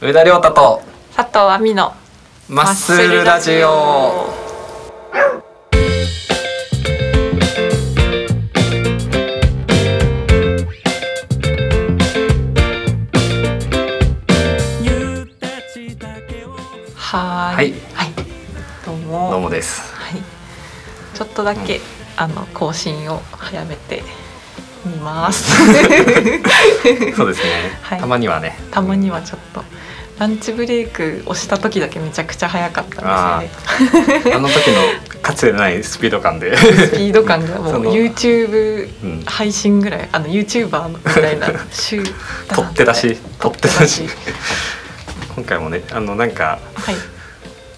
上田亮太と佐藤亜美のマッスルラジオ。はーい。はい。はい。どうも。どうもです。はい。ちょっとだけ、あの更新を早めてみます。そうですね、はい。たまにはね。たまにはちょっとランチブレイクをした時だけめちゃくちゃ早かったんですよね。あの時のかつてないスピード感で、スピード感がも そうの YouTube うん、配信ぐらいあの YouTuber みたいな週 取って出し。取って出し。今回もねあのなんかはい。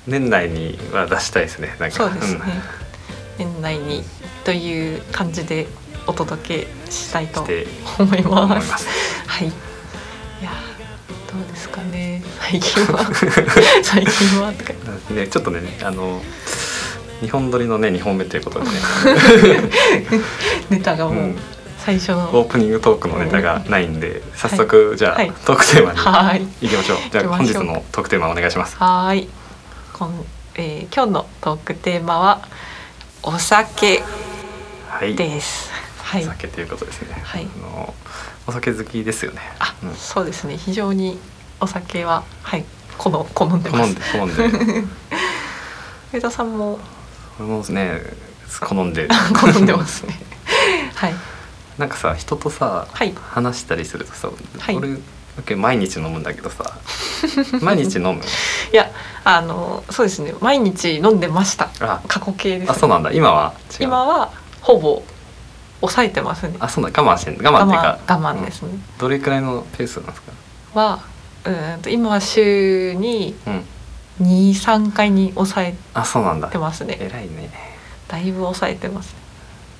年内には出したいですね。なんか。そうですね、年内にという感じでお届けしたいと思い。ます。はい。いやどうですかね最近は。最近は。とかねちょっとねあの日本撮りのね2本目ということでね、ネタがもううん。最初オの、ープニングトークのネタがないんで早速じゃあ、はい。トークテーマにはい。行きましょう。じゃあ本日のトークテーマお願いします。はーい。こん、えー今日のトークテーマはお酒。はい。です。はい。お。酒ということですね、はい。あのお酒好きですよね。あ、うん。そうですね。非常にお酒ははい好ん好んでます。好んで。好んで。上田さんも？俺もね好んで。好んでますね。はい。なんかさ人とさ、はい。話したりするとさ、はい。俺毎日飲むんだけどさ毎日飲む？いやあのそうですね。毎日飲んでました。あ過去形です、あそうなんだ。今は？今はほぼ抑えてますね。あそうなんだ。我慢してん我慢っていうか。我慢我慢ですね、うん。どれくらいのペースなんですか？はうーんと今は週にうん。23回に抑えあそうなんだ。てますね偉いね。だいぶ抑えてますね。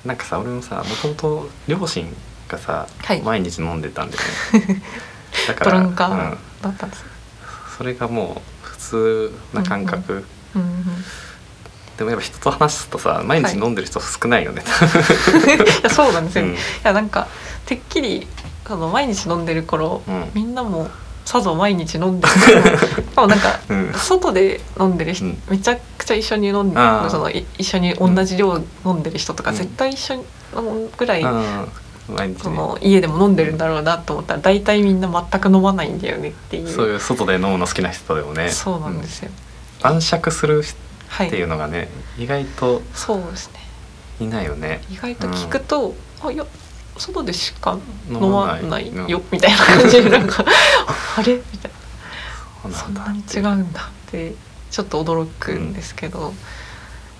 なんかさ俺もさもともと両親がさ、はい。毎日飲んでたんだよね。だかドらランカーうん、だったんです、それがもう普通な感覚、うんうん、いでもやっぱ人と話すとさ毎日飲んでる人少ないよね、やそうなんですよ、うん。いやなんかてっきりその毎日飲んでる頃、うん。みんなもさぞ毎日飲んでる でもなんかうん。外で飲んでる人、うん。めちゃくちゃ一緒に飲んでそのい一緒に同じ量飲んでる人とか、うん。絶対一緒に飲むぐらい、ね。その家でも飲んでるんだろうなと思ったら大体みんな全く飲まないんだよねっていう。そういう外で飲むの好きな人でもね。そうなんですよ、うん。晩酌するはい。っていうのがね意外とそうですね。いないよね。意外と聞くと、あいや外でしか飲飲ままないよみたいな感じでなんか あれ？みたいな。そなんなに違うんだってちょっと驚くんですけど、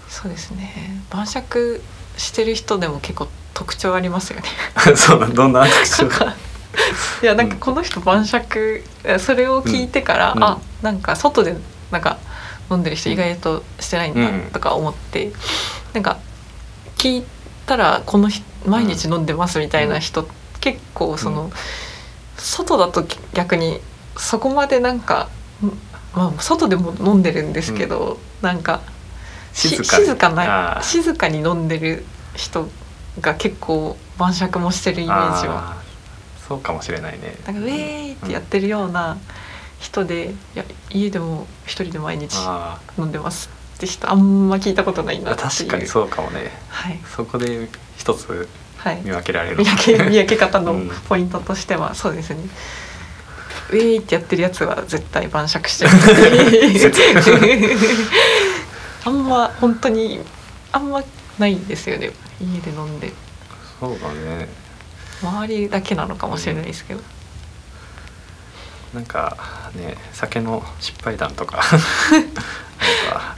そうですね。晩酌してる人でも結構特徴ありますよね。そうなんどんな特な徴んかいやなんかこの人晩酌それを聞いてから、うん。あなんか外でなんか飲んでる人意外としてないんだうん。とか思って、なんか聞いたらこの人毎日飲んでますみたいな人、結構その、うん。外だと逆にそこまでなんか、んまあ、外でも飲んでるんですけど、なんかし静かに。静かな静かに飲んでる人が結構晩酌もしてるイメージは。そうかもしれないね。なんかウェーイってやってるような人で、いや家でも一人で毎日あ飲んでますって人あんま聞いたことないなあっていう。確かにそうかもね。はい。そこで一つはい。見分けられる。見分け見分け方のうん。ポイントとしてはそうですね。ウェーイってやってるやつは絶対晩酌してる。あんま本当にあんまないですよね。家で飲んで。そうだね。周りだけなのかもしれないですけど、なんかね酒の失敗談とか。なんか。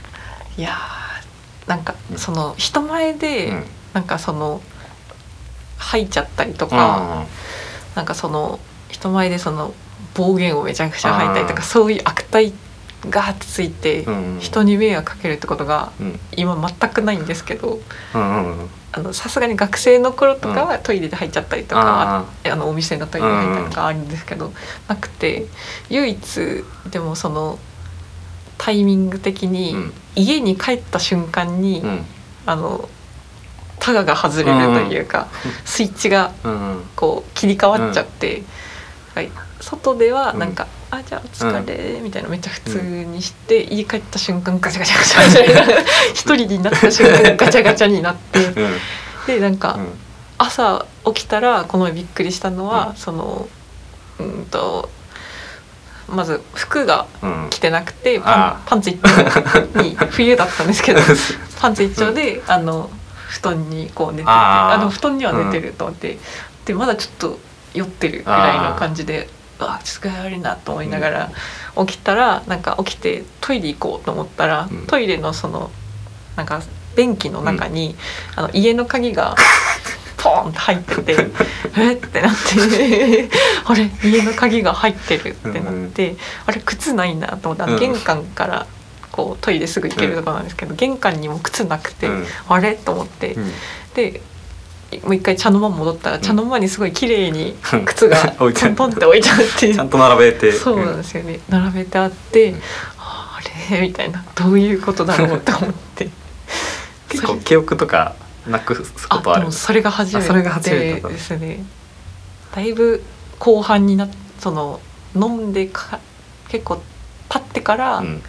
いやーなんかうん。その人前で、うんなんかその吐いちゃったりとか、うん。なんかその人前でその暴言をめちゃくちゃ吐いたりとかそういう悪態がーってついて、うん。人に迷惑かけるってことがうん。今全くないんですけどさすがに学生の頃とかはトイレで入っちゃったりとか、ああ。のお店のトイレで入ったりとかあるんですけど、なくて唯一でもそのタイミング的に、うん。家に帰った瞬間に、あのタガが外れるというか、スイッチがうんうん。こう切り替わっちゃって、はい、外ではなんか「あじゃあお疲れ」みたいなめっちゃ普通にして、家帰った瞬間ガチャガチャガチャガチャ一人になった瞬間ガチャガチャになってうん。でなんか、うん。朝起きたらこの前びっくりしたのは、うん。そのうんとまず服がうん。着てなくてパあンパンツ一丁に冬だったんですけどパンツ一丁で、あの布団にこう寝ててあの布団には寝てると思って、でまだちょっと酔ってるぐらいの感じであちょっと悪いなと思いながら起きたらなんか起きてトイレ行こうと思ったら、うん。トイレのそのなんか便器の中に、あの家の鍵が ポーンって入っててえ？ってなって あれ？家の鍵が入ってるってなって、あれ靴ないなと思って玄関からこうトイレすぐ行けるところなんですけど、玄関にも靴なくて、うん。あれ？と思って、うん。でもう一回茶の間戻ったらん。茶の間にすごい綺麗にうん。靴が トントンって置いてあってちゃんと並べて。そうなんですよね。並べてあって、うん。あれ？みたいな。どういうことだろうと思って。結構記憶とかなくすこあとあるそれが初めあそれが初めてですね。だいぶ後半になっその飲んでか結構経ってから、うん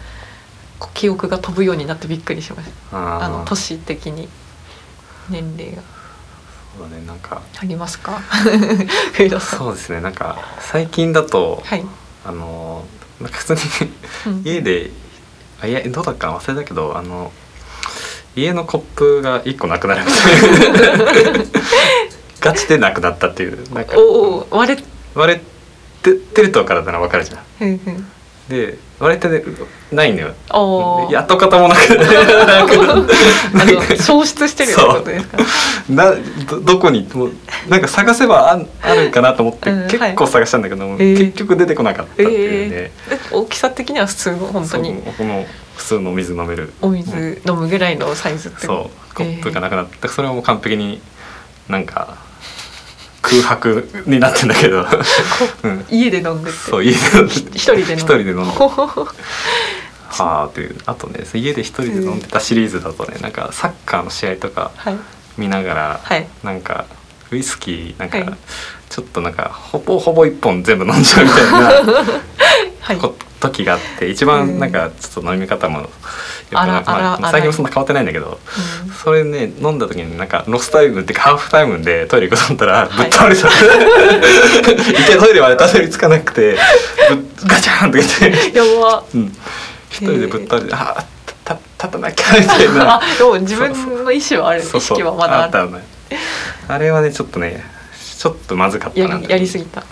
記憶が飛ぶようになってびっくりしました。ああのー年的に。年齢が。そうだねなんか。ありますか？そうですねなんか最近だとはい、あのなんか普通にうん。家であいやどうだったかな忘れたけどあの家のコップが一個なくなるみたいな。ガチでなくなったっていうなんか。おお割れ割れててるとからなら分かるじゃんで割れてないのよ。やっと方もなく 消失してるってことですかなどどこに？もうなんか探せばあんあるかなと思って、うん結構探したんだけど、えー。結局出てこなかったっていうね、えー、大きさ的には普通の？本当に。この普通のお水飲める。お水飲むぐらいのサイズってそう。コップがなくなって、それはもう完璧になんか空白になってんだけど、うん、家で飲んでて。そう家で一人で飲んで一人で飲んではあという。あとね家で一人で飲んでたシリーズだとねなんかサッカーの試合とかはい。見ながら、はい。なんかウイスキーなんか、はい。ちょっとなんかほぼほぼ一本全部飲んじゃうみたいな はい。こ時があって一番なんかちょっと飲み方もよくなあらあらまあ、最近もそんな変わってないんだけどうん。それね飲んだ時になんかロスタイムっていうかハーフタイムでトイレ行こうと思ったらぶはい。っ倒れた、一回トイレまでたどり着かなくてぶっガチャンって言って、やば。うん、一人でぶっ倒れて、あたた立たなきゃみたいな。あでも自分の意思はある意識はまだある。ったねあれはねちょっとねちょっとまずかったなやりやりすぎた、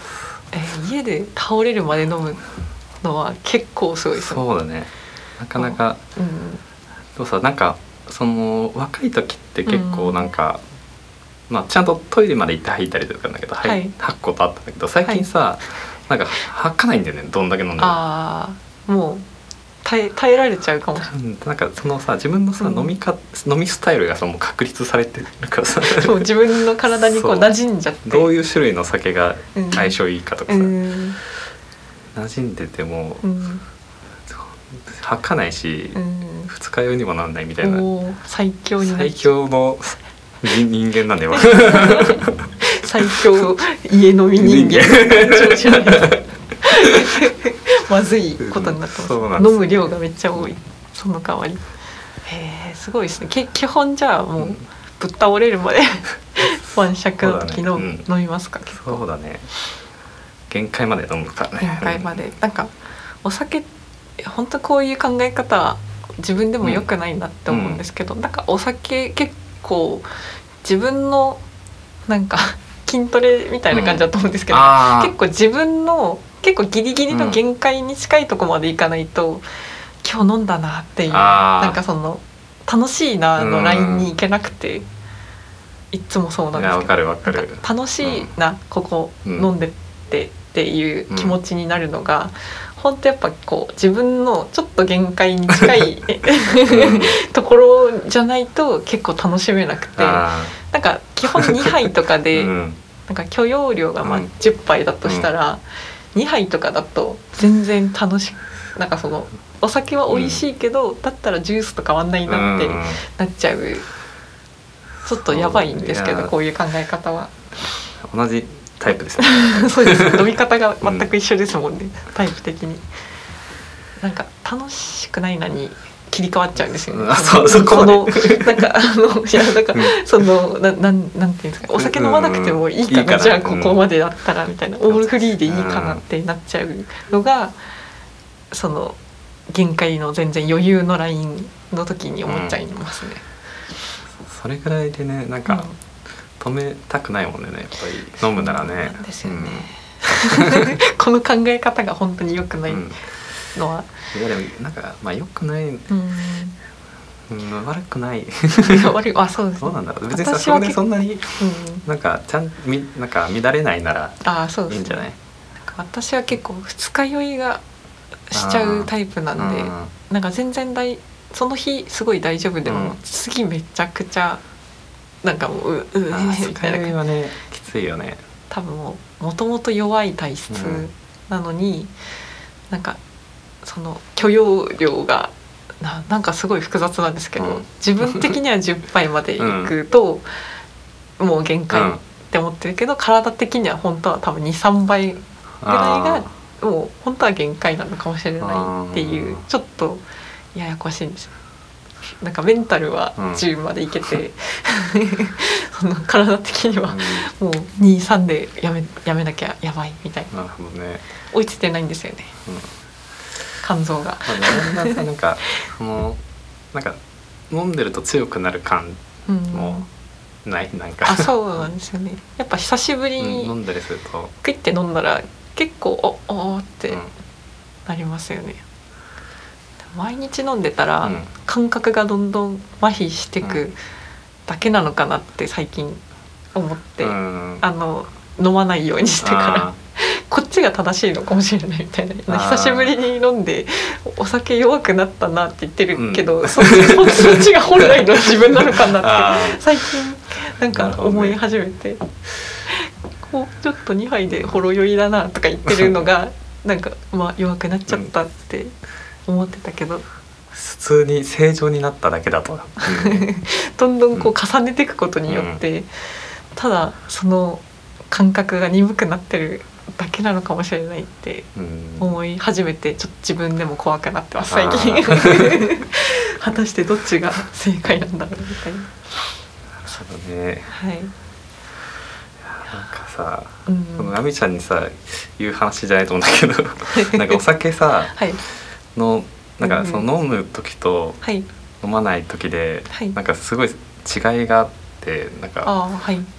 えー家で倒れるまで飲むのは結構すごいですね。そうだね。なかなか。うん。でもさなんかその若い時って結構なんか、まあちゃんとトイレまで行って吐いたりとかなんだけど、はい。はい吐くことあったんだけど最近さ、なんか吐かないんだよねどんだけ飲んでも。ああもう耐え耐えられちゃうかも。なんかそのさ自分のさ、うん。飲みか飲みスタイルがさもう確立されてるからさ。もう自分の体にこう馴染んじゃって。どういう種類の酒がうん相性いいかとかうさ、ん馴染んでてもうん。吐かないし、うん。二日酔いにもなんないみたいな。最強最強の人人間なんだよ 最強家飲み人間。まずいことになってます。飲む量がめっちゃ多い。その代わり。へえすごいですね。け基本じゃあもうぶっ倒れるまで 晩酌の時の、ね。うん。飲みますか結構。そうだね限界まで飲むからね限界まで。なんかお酒本当こういう考え方は自分でも良くないなって思うんですけど、なんかお酒結構自分のなんか 筋トレみたいな感じだと思うんですけど、あー。結構自分の結構ギリギリの限界に近いとこまでいかないと、今日飲んだなっていうなんかその楽しいなのうんラインに行けなくて、いっつもそうなんですけど楽しいな、ここうん飲んでってっていう気持ちになるのが、本当やっぱこう自分のちょっと限界に近いうん。ところじゃないと結構楽しめなくてあなんか基本2杯とかーで、うん。なんか許容量がまあうん。10杯だとしたら、2杯とかだと全然楽しくなんかそのお酒は美味しいけど、だったらジュースと変わんないなってうん。なっちゃう。ちょっとやばいんですけどこういう考え方は。同じタイプですね。そうです。飲み方が全く一緒ですもんね、タイプ的に。なんか楽しくないのに切り替わっちゃうんですよね。あそうそこのなんかあの いやなんか、うん。そのななんなんていうんですか。お酒飲まなくてもいいかな、じゃあここまでだったらみたいな、オールフリーでいいかなってなっちゃうのが、その限界の全然余裕のラインの時に思っちゃいますね。それぐらいでねなんうん。か止めたくないもんねやっぱり。飲むならね。ですよね。この考え方が本当に良くないのは、いやでもなんかまあ良くない、うん、うん、悪くない。悪いあそうです、どうなんだ別にさ私はそこでそんなにうん、なんかちゃんみなんか乱れないならあそうですいいんじゃない？私は結構二日酔いがしちゃうタイプなんでうん。なんか全然大その日すごい大丈夫でも、うん。次めちゃくちゃなんかもうううあーみはねきついよね。多分もともと弱い体質うんなのに、なんかその許容量がななんかすごい複雑なんですけど、うん。自分的には10杯までいくと、もう限界って思ってるけど、体的には本当は多分23倍ぐらいがもう本当は限界なのかもしれないっていうちょっとややこしいんですよ。なんかメンタルはうん10までいけて、その体的にはうん。もう23でやめやめなきゃやばいみたいな。なるほどね、追いついてないんですよね。うん。肝臓が。なんかそのなんか飲んでると強くなる感うん。もない？なんか。あそうなんですよね。やっぱ久しぶりうん飲にんだりすると、クイッて飲んだら結構おおーってうん。なりますよね、毎日飲んでたらうん。感覚がどんどん麻痺してうくだけなのかなって最近思って、うん。あの飲まないようにしてから。あ こっちが正しいのかもしれないみたいな。久しぶりに飲んでお酒弱くなったなって言ってるけど、うん。そっちが本来の自分なのかなあって最近なんか思い始めて、こうちょっと2杯でほろ酔いだなとか言ってるのが なんかまあ弱くなっちゃったって思ってたけど、普通に正常になっただけだと、どんどんこう重ねていくことによって、ただその感覚が鈍くなってるだけなのかもしれないってうん。思い始めてちょっと自分でも怖くなってます最あ近。ー 果たしてどっちが正解なんだろうみたいな。そうね。はい、なんかさうん、このナミちゃんにさ言う話じゃないと思うんだけど。なんかお酒さはいのなんかうんその飲む時とはい。飲まない時ではい。なんかすごい違いがあってなんか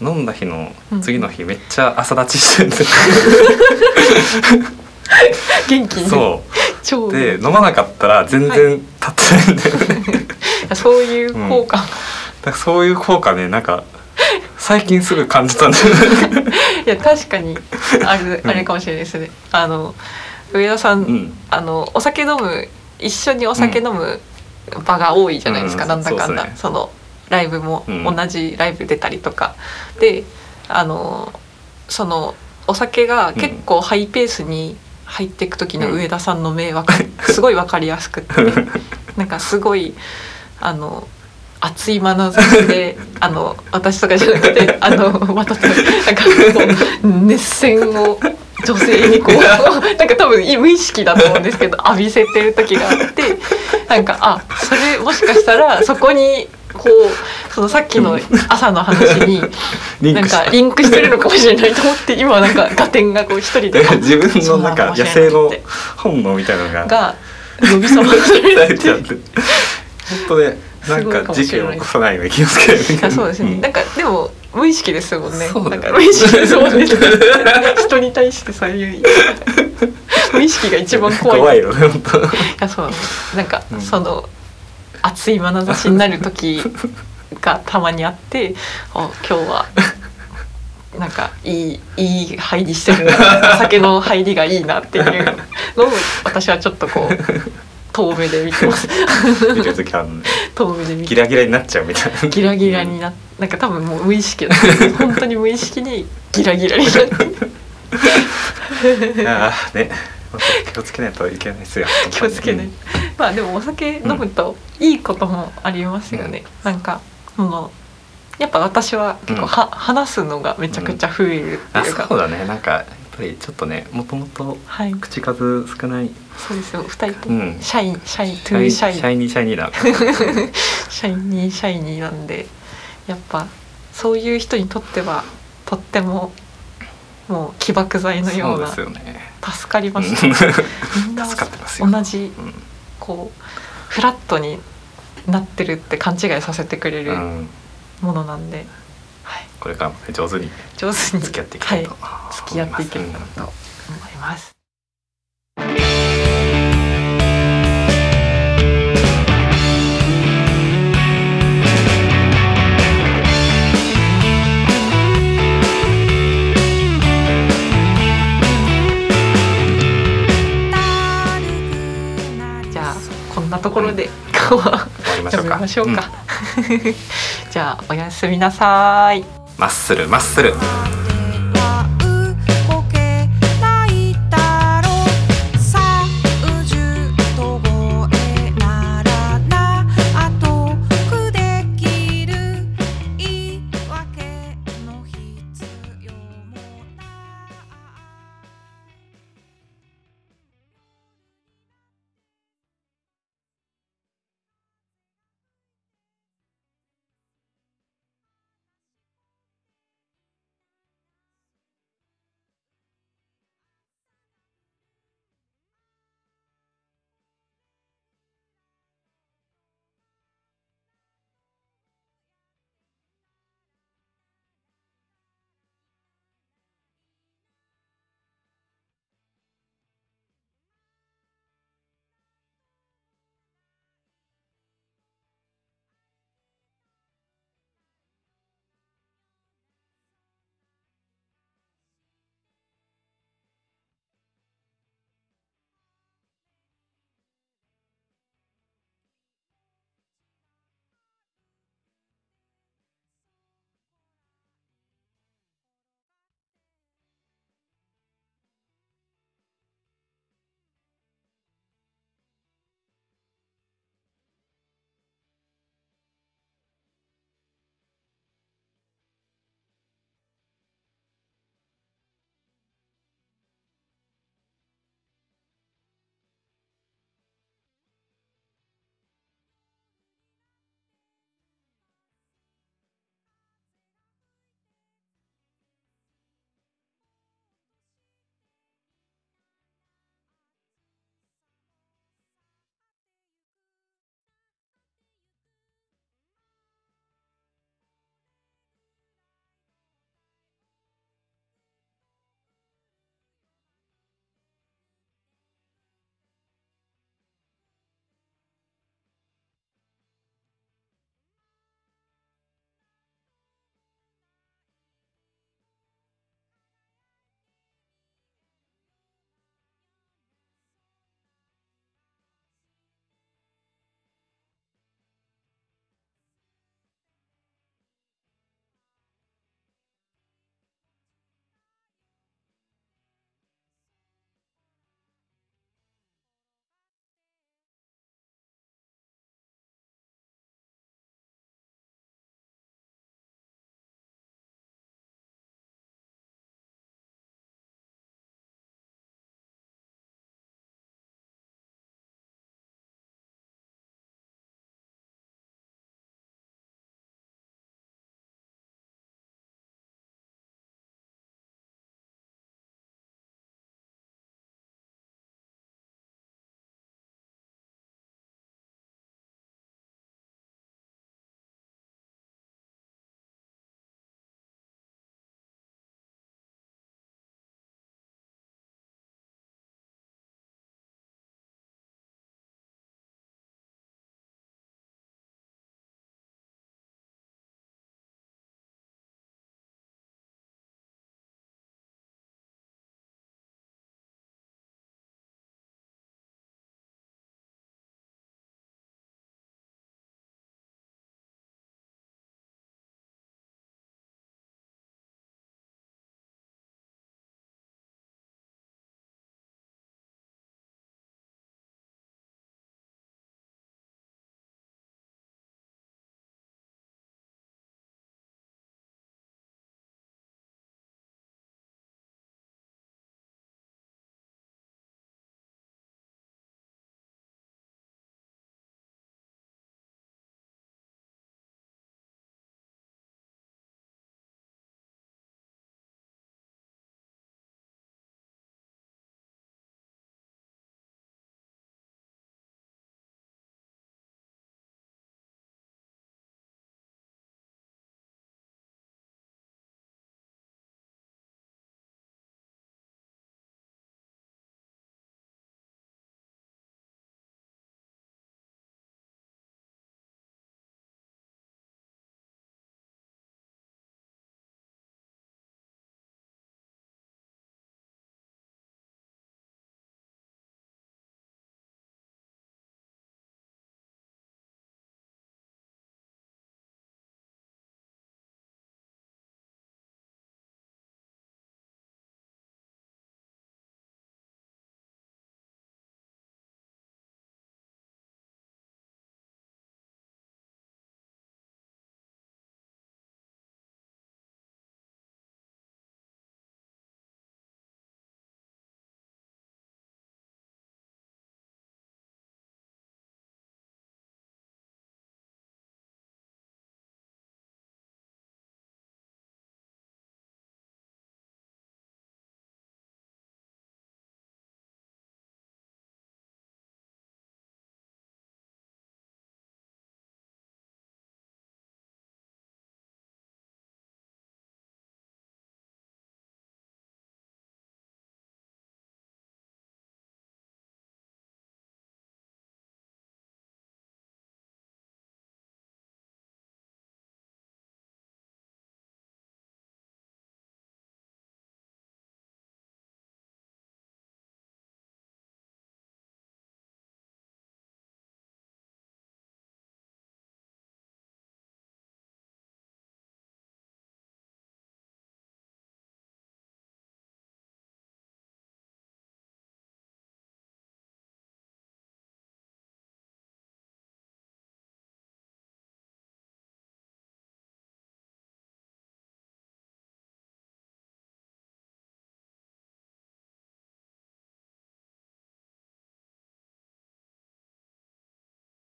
飲んだ日のうん。次の日めっちゃ朝立ちしてるんですよ。元気？にそ超うで飲まなかったら全然立ってないんだよね、そういう効果、だからそういう効果ねなんか最近すぐ感じたんだよね。いや確かにあるうんあれかもしれないですね、あの上田さん、うん。あのお酒飲む一緒にお酒飲む場が多いじゃないですか、うんなんだかんだ。そね。そのライブもうん。同じライブ出たりとか、であのそのお酒が結構ハイペースに入っていく時の上田さんの目は すごい分かりやすくってなんかすごいあの熱い眼差しで あの私とかじゃなくてあのまたなんかこう熱線を女性にこう なんか多分無意識だと思うんですけど浴びせてる時があってなんかあそれもしかしたらそこにこうそのさっきの朝の話になんかリンクしてるのかもしれないと思って今なんか合点がこう一人で自分のなんか野生の本能みたいなのがが呼び覚ま されちゃって。本当ねなんかか事件を起こさないように気をつける。いやそうですね、んなんかでも無意識ですもんね。そうだね。なんか無意識ですもんね。人に対してそういう無意識が一番怖い。怖いよね本当。いやそうなんか、うん。その熱い眼差しになる時がたまにあってあ今日はなんかいいいい入りしてるな。お酒の入りがいいなっていうのを私はちょっとこう遠目で見てます。見る時ある遠目で見てギラギラになっちゃうみたいな。ギラギラにななんか多分もう無意識だ本当に無意識にギラギラになって。ああね。本当気をつけないといけないですよ。気をつけない、うんまあでもお酒飲むといいこともありますよね、なんかそのやっぱ私は結構は、話すのがめちゃくちゃ増えるってあいうか、そうだね。なんかぱりちょっとねもともとはい。口数少ない。そうですよ。二人とも。うん。シャイ、 shy too shy shiny shiny だ。shiny shiny なんでやっぱそういう人にとってはとってももう起爆剤のよそううなですよね。助かります、うん。みんな助かってますよ。同じうん。こうフラットになってるって勘違いさせてくれるうん。ものなんで、はい、これからもね上手に上手に付き合っていきたいとはい、付き合っていけたらと思います。じゃあこんなところで今日は終わりましょうか うか。ん じゃあおやすみなさい。マッスルマッスル。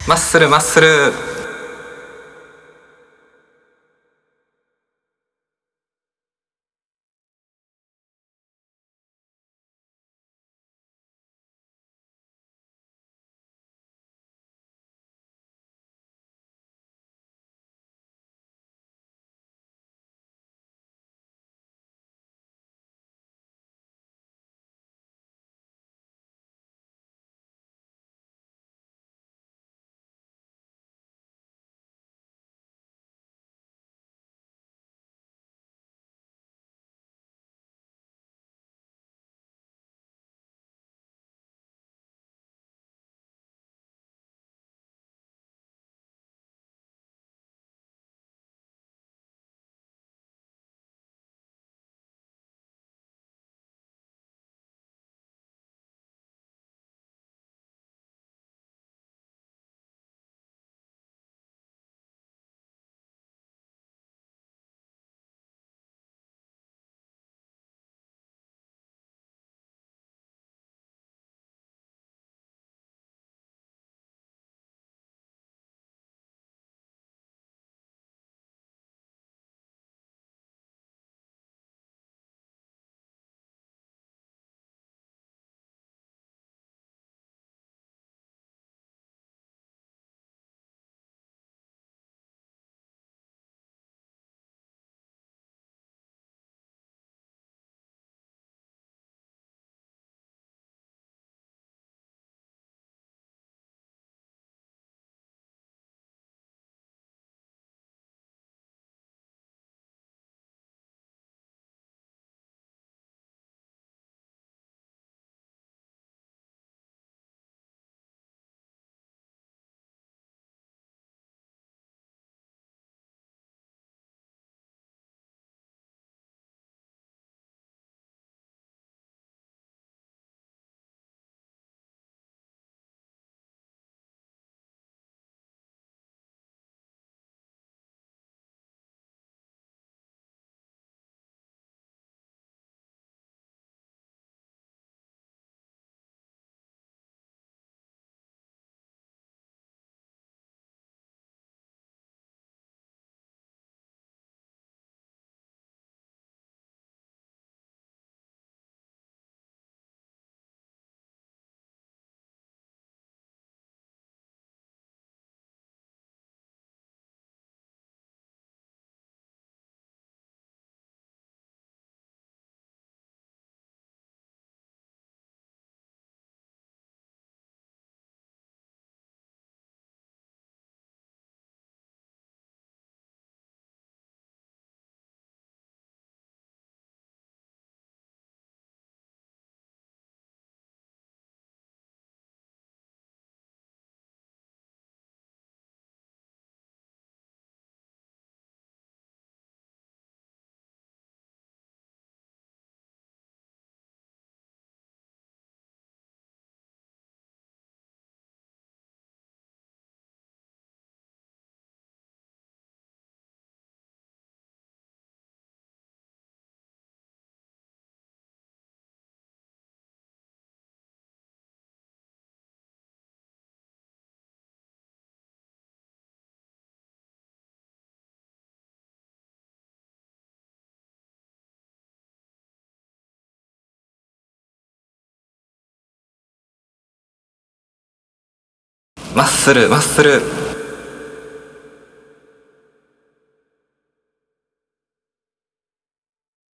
マッスルマッスル。マッスルマッスル。